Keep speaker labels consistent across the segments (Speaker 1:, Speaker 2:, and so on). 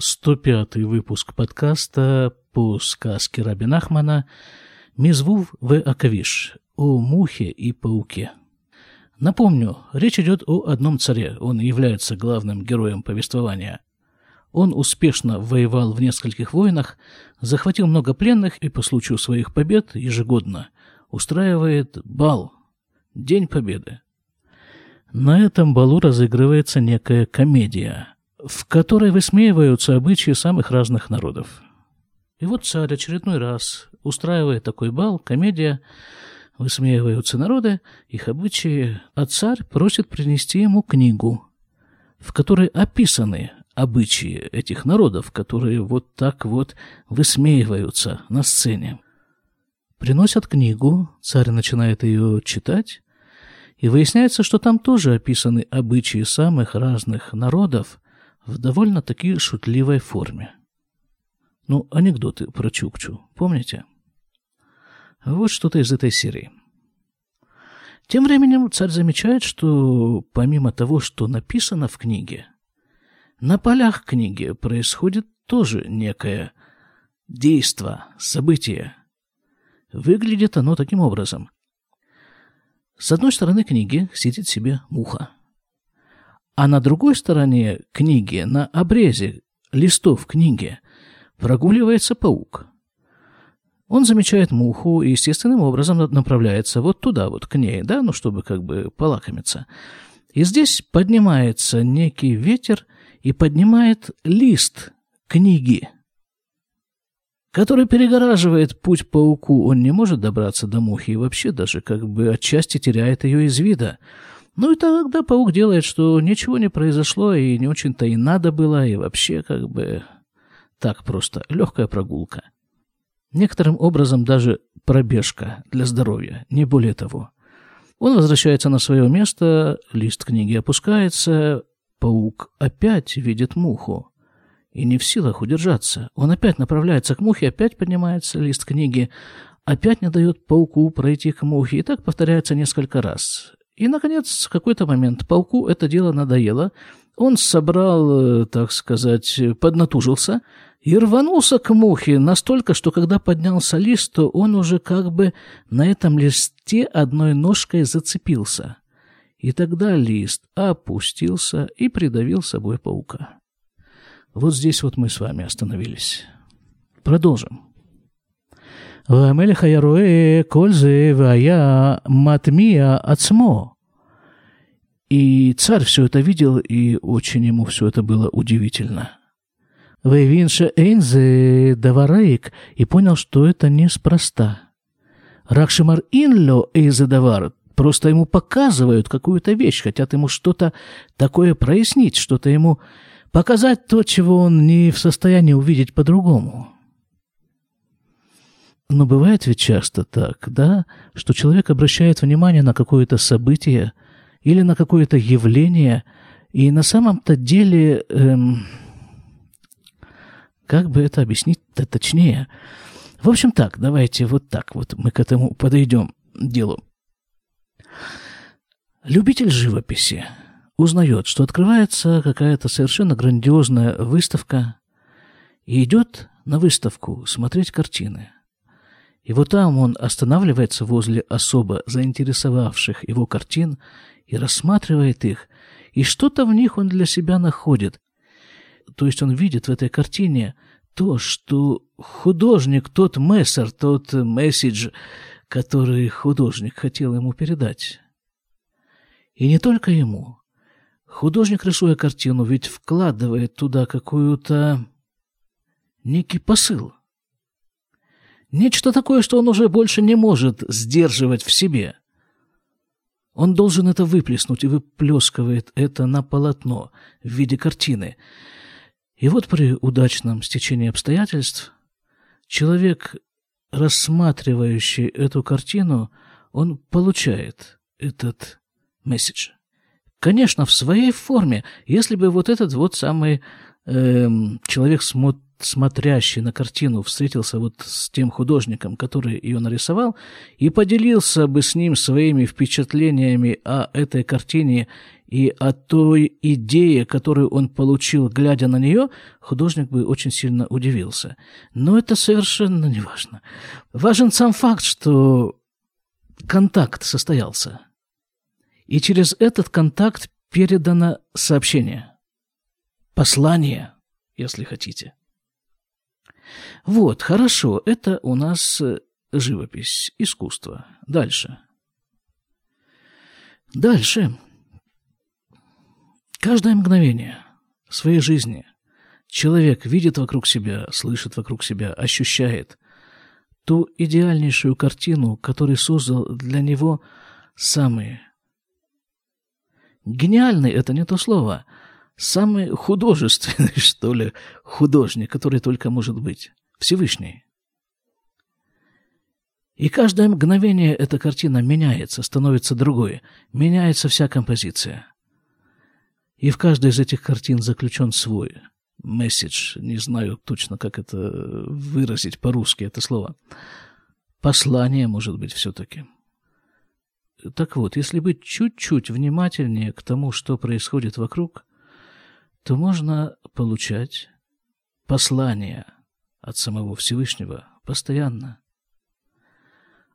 Speaker 1: 105 выпуск подкаста по сказке Раби Нахмана «Мизвув в Акавиш» о мухе и пауке. Напомню, речь идет о одном царе, он является главным героем повествования. Он успешно воевал в нескольких войнах, захватил много пленных и по случаю своих побед ежегодно устраивает бал, День Победы. На этом балу разыгрывается некая комедия – в которой высмеиваются обычаи самых разных народов. И вот царь очередной раз устраивает такой бал, комедия, высмеиваются народы, их обычаи, а царь просит принести ему книгу, в которой описаны обычаи этих народов, которые вот так вот высмеиваются на сцене. Приносят книгу, царь начинает ее читать, и выясняется, что там тоже описаны обычаи самых разных народов, в довольно-таки шутливой форме. Ну, анекдоты про Чукчу, помните? Вот что-то из этой серии. Тем временем царь замечает, что помимо того, что написано в книге, на полях книги происходит тоже некое действо, событие. Выглядит оно таким образом. С одной стороны книги сидит себе муха – а на другой стороне книги, на обрезе листов книги, прогуливается паук. Он замечает муху и естественным образом направляется вот туда, вот к ней, да, ну, чтобы как бы полакомиться. И здесь поднимается некий ветер и поднимает лист книги, который перегораживает путь пауку. Он не может добраться до мухи и вообще даже как бы отчасти теряет ее из вида. Ну и тогда паук делает, что ничего не произошло, и не очень-то и надо было, и вообще как бы так просто, легкая прогулка. Некоторым образом даже пробежка для здоровья, не более того. Он возвращается на свое место, лист книги опускается, паук опять видит муху и не в силах удержаться. Он опять направляется к мухе, опять поднимается лист книги, опять не дает пауку пройти к мухе, и так повторяется несколько раз. И, наконец, в какой-то момент пауку это дело надоело. Он собрал, э, так сказать, поднатужился и рванулся к мухе настолько, что когда поднялся лист, то он уже как бы на этом листе одной ножкой зацепился. И тогда лист опустился и придавил собой паука. Вот здесь вот мы с вами остановились. Продолжим. והמלך היה רואה כל זה והיה מטמיע עצמו. И царь все это видел, и очень ему все это было удивительно. Вейвинша Эйнзе Даварейк и понял, что это неспроста. Ракшимар Инло Эйзе Давар просто ему показывают какую-то вещь, хотят ему что-то такое прояснить, что-то ему показать то, чего он не в состоянии увидеть по-другому. Но бывает ведь часто так, да, что человек обращает внимание на какое-то событие или на какое-то явление, и на самом-то деле, эм, как бы это объяснить-то точнее? В общем так, давайте вот так вот мы к этому подойдем делу. Любитель живописи узнает, что открывается какая-то совершенно грандиозная выставка и идет на выставку смотреть картины – и вот там он останавливается возле особо заинтересовавших его картин и рассматривает их, и что-то в них он для себя находит. То есть он видит в этой картине то, что художник, тот мессер, тот месседж, который художник хотел ему передать. И не только ему. Художник, рисуя картину, ведь вкладывает туда какую-то некий посыл – Нечто такое, что он уже больше не может сдерживать в себе. Он должен это выплеснуть и выплескивает это на полотно в виде картины. И вот при удачном стечении обстоятельств человек, рассматривающий эту картину, он получает этот месседж. Конечно, в своей форме, если бы вот этот вот самый э, человек смотрит смотрящий на картину встретился вот с тем художником, который ее нарисовал, и поделился бы с ним своими впечатлениями о этой картине и о той идее, которую он получил, глядя на нее, художник бы очень сильно удивился. Но это совершенно не важно. Важен сам факт, что контакт состоялся. И через этот контакт передано сообщение, послание, если хотите. Вот, хорошо, это у нас живопись, искусство. Дальше. Дальше. Каждое мгновение своей жизни человек видит вокруг себя, слышит вокруг себя, ощущает ту идеальнейшую картину, которую создал для него самый гениальный, это не то слово, самый художественный, что ли, художник, который только может быть, Всевышний. И каждое мгновение эта картина меняется, становится другой, меняется вся композиция – и в каждой из этих картин заключен свой месседж. Не знаю точно, как это выразить по-русски, это слово. Послание, может быть, все-таки. Так вот, если быть чуть-чуть внимательнее к тому, что происходит вокруг, то можно получать послание от самого Всевышнего постоянно.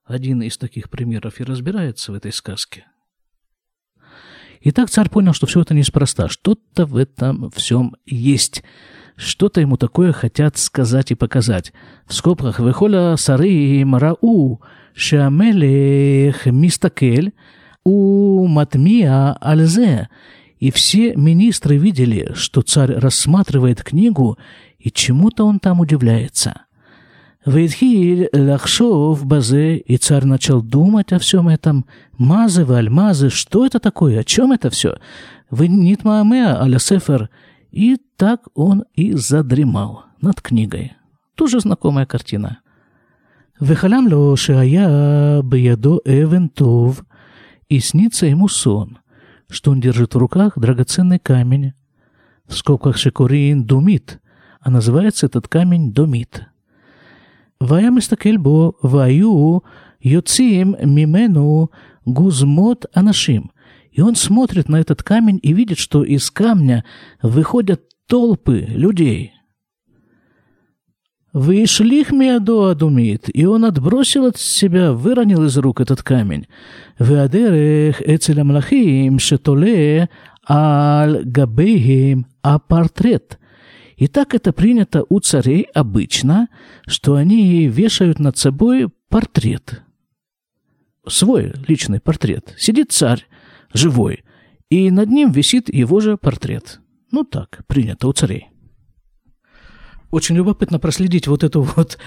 Speaker 1: Один из таких примеров и разбирается в этой сказке – и так царь понял, что все это неспроста. Что-то в этом всем есть. Что-то ему такое хотят сказать и показать. В скобках «Вехоля сары марау шамелех мистакель у матмия альзе». И все министры видели, что царь рассматривает книгу, и чему-то он там удивляется. Вейтхиль лахшов базе, и царь начал думать о всем этом. Мазы, вальмазы, что это такое, о чем это все? Вы нит маамеа аля сефер. И так он и задремал над книгой. Тоже знакомая картина. Вехалям ло шая биядо эвен тов. И снится ему сон, что он держит в руках драгоценный камень, в скобках шекурин думит, а называется этот камень думит. Вая мистакельбо ваю йоцим мимену гузмот анашим. И он смотрит на этот камень и видит, что из камня выходят толпы людей – Вышлих миадо адумит, и он отбросил от себя, выронил из рук этот камень. Веадерех эцелям лахим шетоле аль габейхим а портрет – и так это принято у царей обычно, что они вешают над собой портрет. Свой личный портрет. Сидит царь, живой, и над ним висит его же портрет. Ну так, принято у царей. Очень любопытно проследить вот эту вот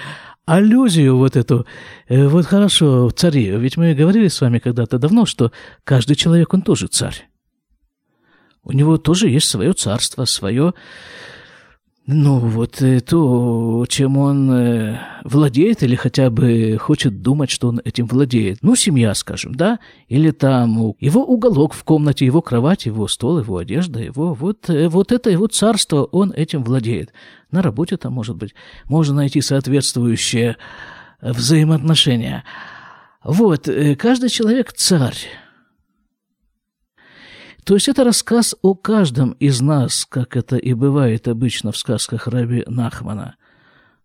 Speaker 1: аллюзию вот эту. Э, вот хорошо, цари, ведь мы говорили с вами когда-то давно, что каждый человек, он тоже царь. У него тоже есть свое царство, свое ну, вот э, то, чем он э, владеет или хотя бы хочет думать, что он этим владеет. Ну, семья, скажем, да? Или там его уголок в комнате, его кровать, его стол, его одежда, его вот, э, вот это его царство, он этим владеет. На работе там, может быть, можно найти соответствующие взаимоотношения. Вот, каждый человек царь. То есть это рассказ о каждом из нас, как это и бывает обычно в сказках Раби Нахмана.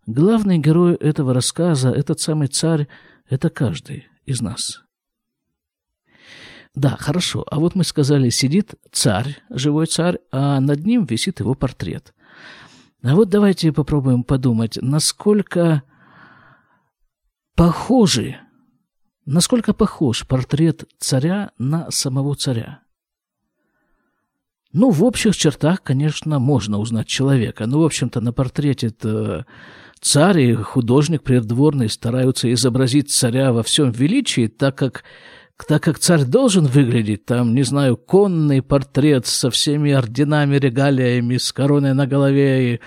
Speaker 1: Главный герой этого рассказа, этот самый царь, это каждый из нас. Да, хорошо. А вот мы сказали, сидит царь, живой царь, а над ним висит его портрет. А вот давайте попробуем подумать, насколько похожи, насколько похож портрет царя на самого царя. Ну, в общих чертах, конечно, можно узнать человека. Ну, в общем-то, на портрете царь и художник придворный стараются изобразить царя во всем величии, так как так как царь должен выглядеть, там, не знаю, конный портрет со всеми орденами, регалиями, с короной на голове, и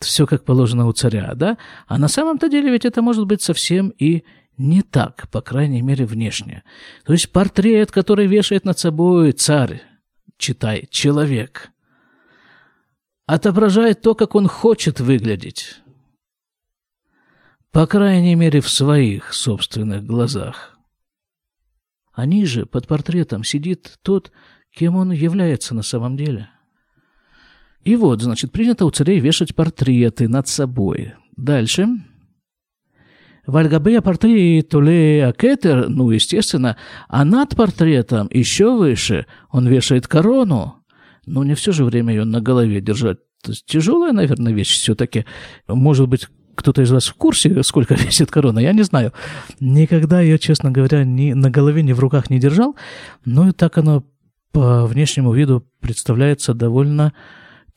Speaker 1: все как положено у царя, да? А на самом-то деле ведь это может быть совсем и не так, по крайней мере, внешне. То есть портрет, который вешает над собой царь, читай, человек, отображает то, как он хочет выглядеть. По крайней мере, в своих собственных глазах. А ниже, под портретом, сидит тот, кем он является на самом деле. И вот, значит, принято у царей вешать портреты над собой. Дальше. Вальгабея портрет Туле Акетер, ну, естественно, а над портретом еще выше он вешает корону. Ну, не все же время ее на голове держать. Тяжелая, наверное, вещь все-таки. Может быть, кто-то из вас в курсе, сколько весит корона, я не знаю. Никогда ее, честно говоря, ни на голове, ни в руках не держал, но и так оно по внешнему виду представляется довольно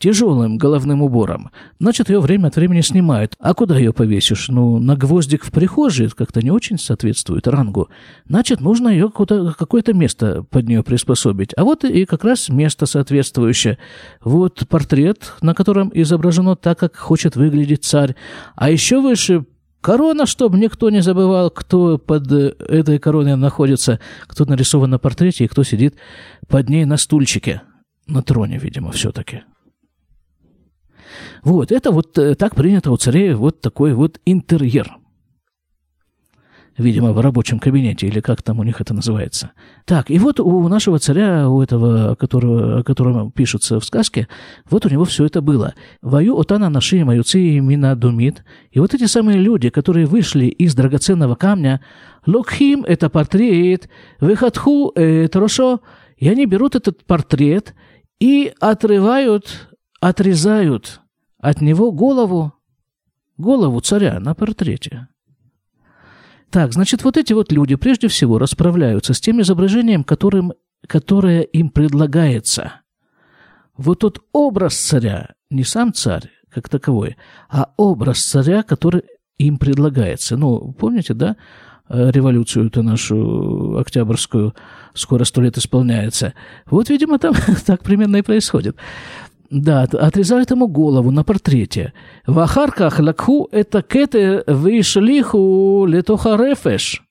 Speaker 1: тяжелым головным убором. Значит, ее время от времени снимают. А куда ее повесишь? Ну, на гвоздик в прихожей как-то не очень соответствует рангу. Значит, нужно ее какое-то место под нее приспособить. А вот и как раз место соответствующее. Вот портрет, на котором изображено так, как хочет выглядеть царь. А еще выше Корона, чтобы никто не забывал, кто под э, этой короной находится, кто нарисован на портрете и кто сидит под ней на стульчике. На троне, видимо, все-таки. Вот, это вот э, так принято у царей, вот такой вот интерьер. Видимо, в рабочем кабинете, или как там у них это называется. Так, и вот у нашего царя, у этого, которого, о котором пишется в сказке, вот у него все это было. Вою отана наши маюцы мина думит. И вот эти самые люди, которые вышли из драгоценного камня, локхим – это портрет, выхатху – это рошо, и они берут этот портрет и отрывают, отрезают от него голову, голову царя на портрете. Так, значит, вот эти вот люди прежде всего расправляются с тем изображением, которым, которое им предлагается. Вот тот образ царя, не сам царь как таковой, а образ царя, который им предлагается. Ну, помните, да, революцию-то нашу октябрьскую, скоро сто лет исполняется. Вот, видимо, там так примерно и происходит. Да, отрезают ему голову на портрете. В Ахарках лакху это кете вышлиху летоха рефеш.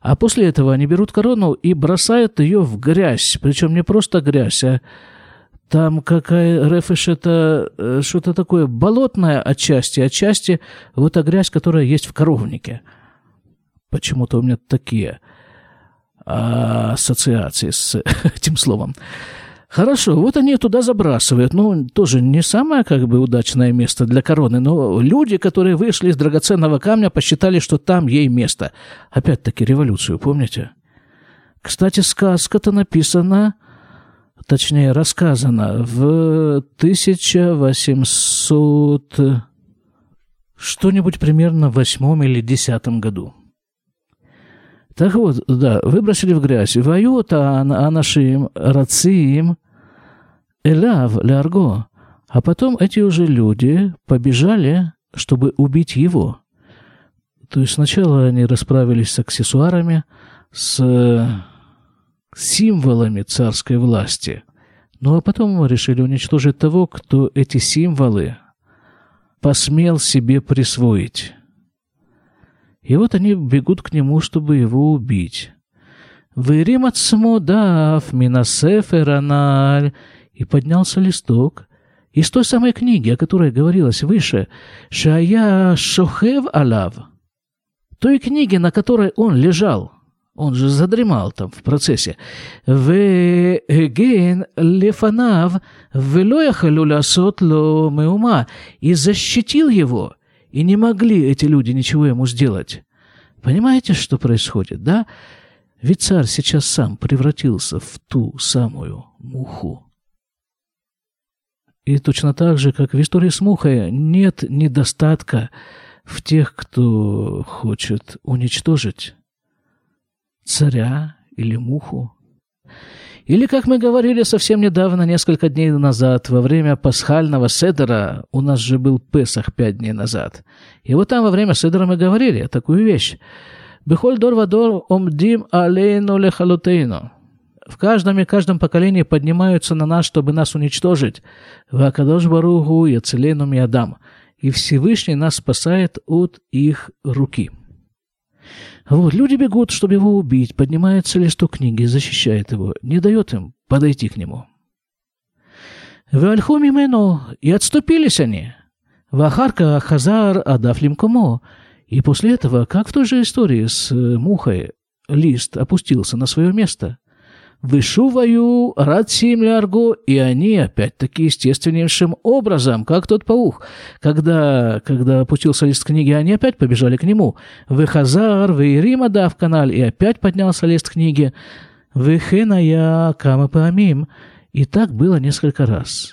Speaker 1: А после этого они берут корону и бросают ее в грязь. Причем не просто грязь, а там какая рефеш это э, что-то такое болотное отчасти, отчасти вот та грязь, которая есть в коровнике. Почему-то у меня такие ассоциации с этим словом. Хорошо, вот они туда забрасывают. Ну, тоже не самое, как бы, удачное место для короны, но люди, которые вышли из драгоценного камня, посчитали, что там ей место. Опять-таки революцию, помните? Кстати, сказка-то написана, точнее, рассказана в 1800... что-нибудь примерно в восьмом или десятом году. Так вот, да, выбросили в грязь. Ваюта анашим рацим Элав Лярго. А потом эти уже люди побежали, чтобы убить его. То есть сначала они расправились с аксессуарами, с символами царской власти. Ну а потом решили уничтожить того, кто эти символы посмел себе присвоить. И вот они бегут к нему, чтобы его убить. «Вырим от смудав, минасефераналь, и поднялся листок из той самой книги, о которой говорилось выше, «Шая Шохев Алав», той книги, на которой он лежал, он же задремал там в процессе. «Веген лефанав велояхалю лясот ло меума» и защитил его, и не могли эти люди ничего ему сделать. Понимаете, что происходит, да? Ведь царь сейчас сам превратился в ту самую муху. И точно так же, как в истории с мухой, нет недостатка в тех, кто хочет уничтожить царя или муху. Или, как мы говорили совсем недавно, несколько дней назад, во время пасхального седера, у нас же был Песах пять дней назад. И вот там во время седера мы говорили такую вещь. «Бехоль дор вадор омдим алейну лехалутейну» в каждом и каждом поколении поднимаются на нас, чтобы нас уничтожить. Вакадош Баругу Яцелену Миадам. И Всевышний нас спасает от их руки. Вот, люди бегут, чтобы его убить, поднимается листок книги, защищает его, не дает им подойти к нему. Вальху мимену, и отступились они. Вахарка Хазар Адафлим Кумо, И после этого, как в той же истории с э, мухой, лист опустился на свое место. Вышуваю Ратсим Лярго, и они, опять-таки, естественнейшим образом, как тот паук. Когда, когда опустился лист книги, они опять побежали к нему. Выхазар, Вейрима, да, в канал, и опять поднялся лист книги. Выхеная, кама паамим. И так было несколько раз.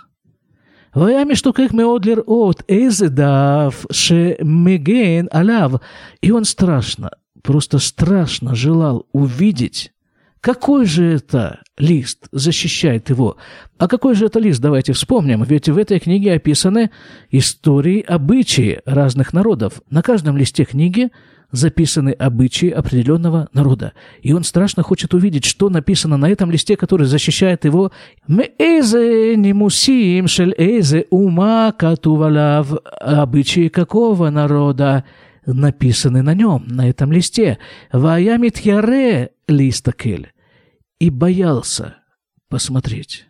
Speaker 1: Ваями штукех меодлер от эзедав ше меген аляв. И он страшно, просто страшно желал увидеть какой же это лист защищает его? А какой же это лист, давайте вспомним, ведь в этой книге описаны истории, обычаи разных народов. На каждом листе книги записаны обычаи определенного народа. И он страшно хочет увидеть, что написано на этом листе, который защищает его. «Меэзе немусим шель эзе ума катувалав» обычаи какого народа написаны на нем, на этом листе. «Ваямит яре листакель» и боялся посмотреть.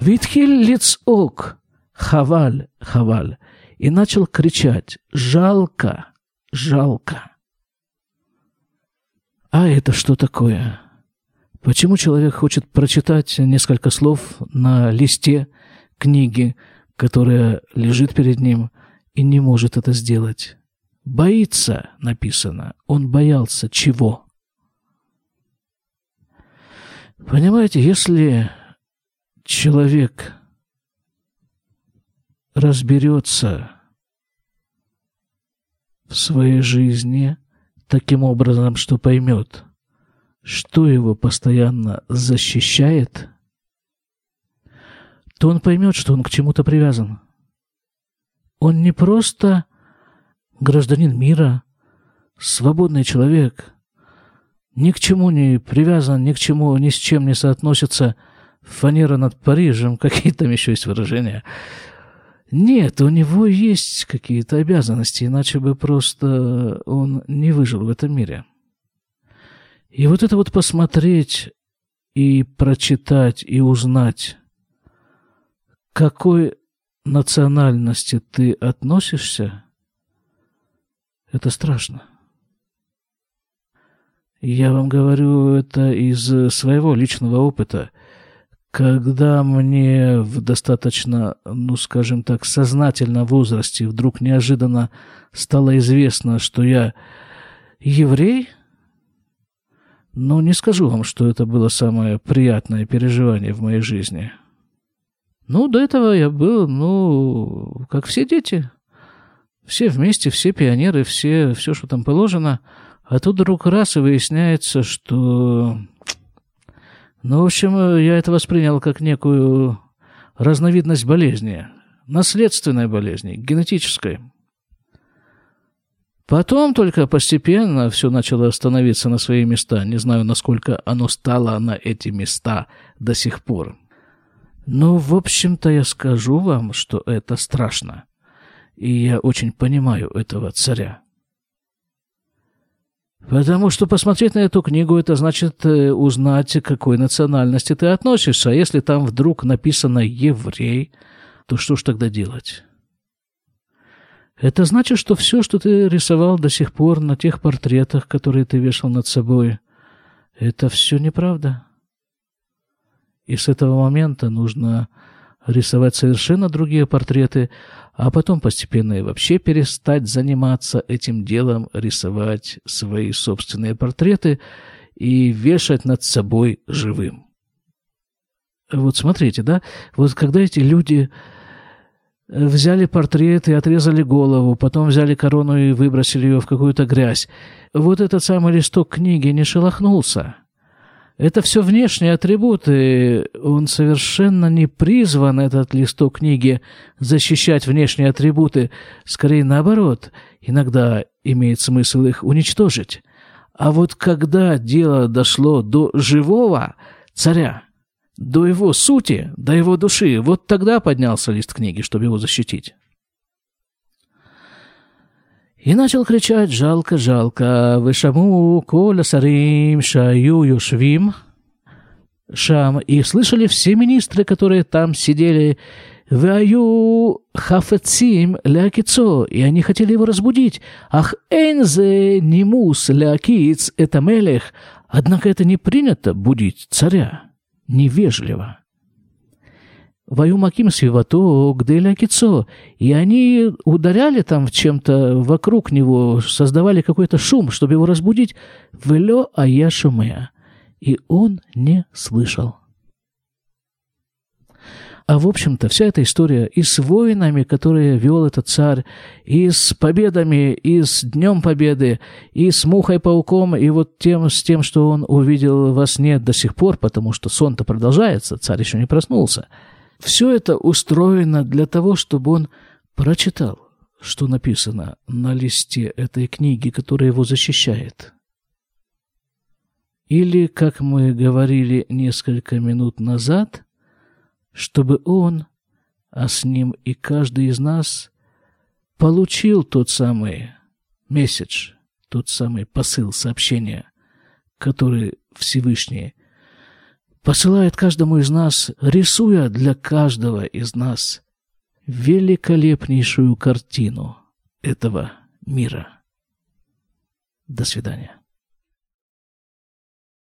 Speaker 1: Витхиль лицок, хаваль, хаваль, и начал кричать «Жалко! жалко. А это что такое? Почему человек хочет прочитать несколько слов на листе книги, которая лежит перед ним, и не может это сделать? Боится, написано. Он боялся чего? Понимаете, если человек разберется в своей жизни таким образом, что поймет, что его постоянно защищает, то он поймет, что он к чему-то привязан. Он не просто гражданин мира, свободный человек, ни к чему не привязан, ни к чему, ни с чем не соотносится фанера над Парижем, какие там еще есть выражения – нет, у него есть какие-то обязанности, иначе бы просто он не выжил в этом мире. И вот это вот посмотреть и прочитать и узнать, какой национальности ты относишься, это страшно. Я вам говорю это из своего личного опыта – когда мне в достаточно, ну скажем так, сознательном возрасте вдруг неожиданно стало известно, что я еврей, но не скажу вам, что это было самое приятное переживание в моей жизни. Ну, до этого я был, ну, как все дети. Все вместе, все пионеры, все, все, что там положено. А тут вдруг раз и выясняется, что ну, в общем, я это воспринял как некую разновидность болезни, наследственной болезни, генетической. Потом только постепенно все начало становиться на свои места. Не знаю, насколько оно стало на эти места до сих пор. Но, в общем-то, я скажу вам, что это страшно. И я очень понимаю этого царя. Потому что посмотреть на эту книгу, это значит э, узнать, к какой национальности ты относишься. А если там вдруг написано «еврей», то что ж тогда делать? Это значит, что все, что ты рисовал до сих пор на тех портретах, которые ты вешал над собой, это все неправда. И с этого момента нужно рисовать совершенно другие портреты, а потом постепенно и вообще перестать заниматься этим делом, рисовать свои собственные портреты и вешать над собой живым. Вот смотрите, да, вот когда эти люди взяли портрет и отрезали голову, потом взяли корону и выбросили ее в какую-то грязь, вот этот самый листок книги не шелохнулся – это все внешние атрибуты. Он совершенно не призван, этот листок книги, защищать внешние атрибуты. Скорее наоборот, иногда имеет смысл их уничтожить. А вот когда дело дошло до живого царя, до его сути, до его души, вот тогда поднялся лист книги, чтобы его защитить. И начал кричать «Жалко, жалко, вышаму коля сарим шаю юшвим». Шам, и слышали все министры, которые там сидели, Ваю хафецим лякицо, и они хотели его разбудить. Ах энзе нимус лякиц это мелех. Однако это не принято будить царя. Невежливо. Ваю маким свивато, где лякицо. И они ударяли там чем-то вокруг него, создавали какой-то шум, чтобы его разбудить. Велё ая шумея. И он не слышал. А в общем-то вся эта история и с воинами, которые вел этот царь, и с победами, и с Днем Победы, и с Мухой-пауком, и вот тем, с тем, что он увидел во сне до сих пор, потому что сон-то продолжается, царь еще не проснулся. Все это устроено для того, чтобы он прочитал, что написано на листе этой книги, которая его защищает. Или, как мы говорили несколько минут назад – чтобы он, а с ним и каждый из нас, получил тот самый месседж, тот самый посыл сообщения, который Всевышний посылает каждому из нас, рисуя для каждого из нас великолепнейшую картину этого мира. До свидания.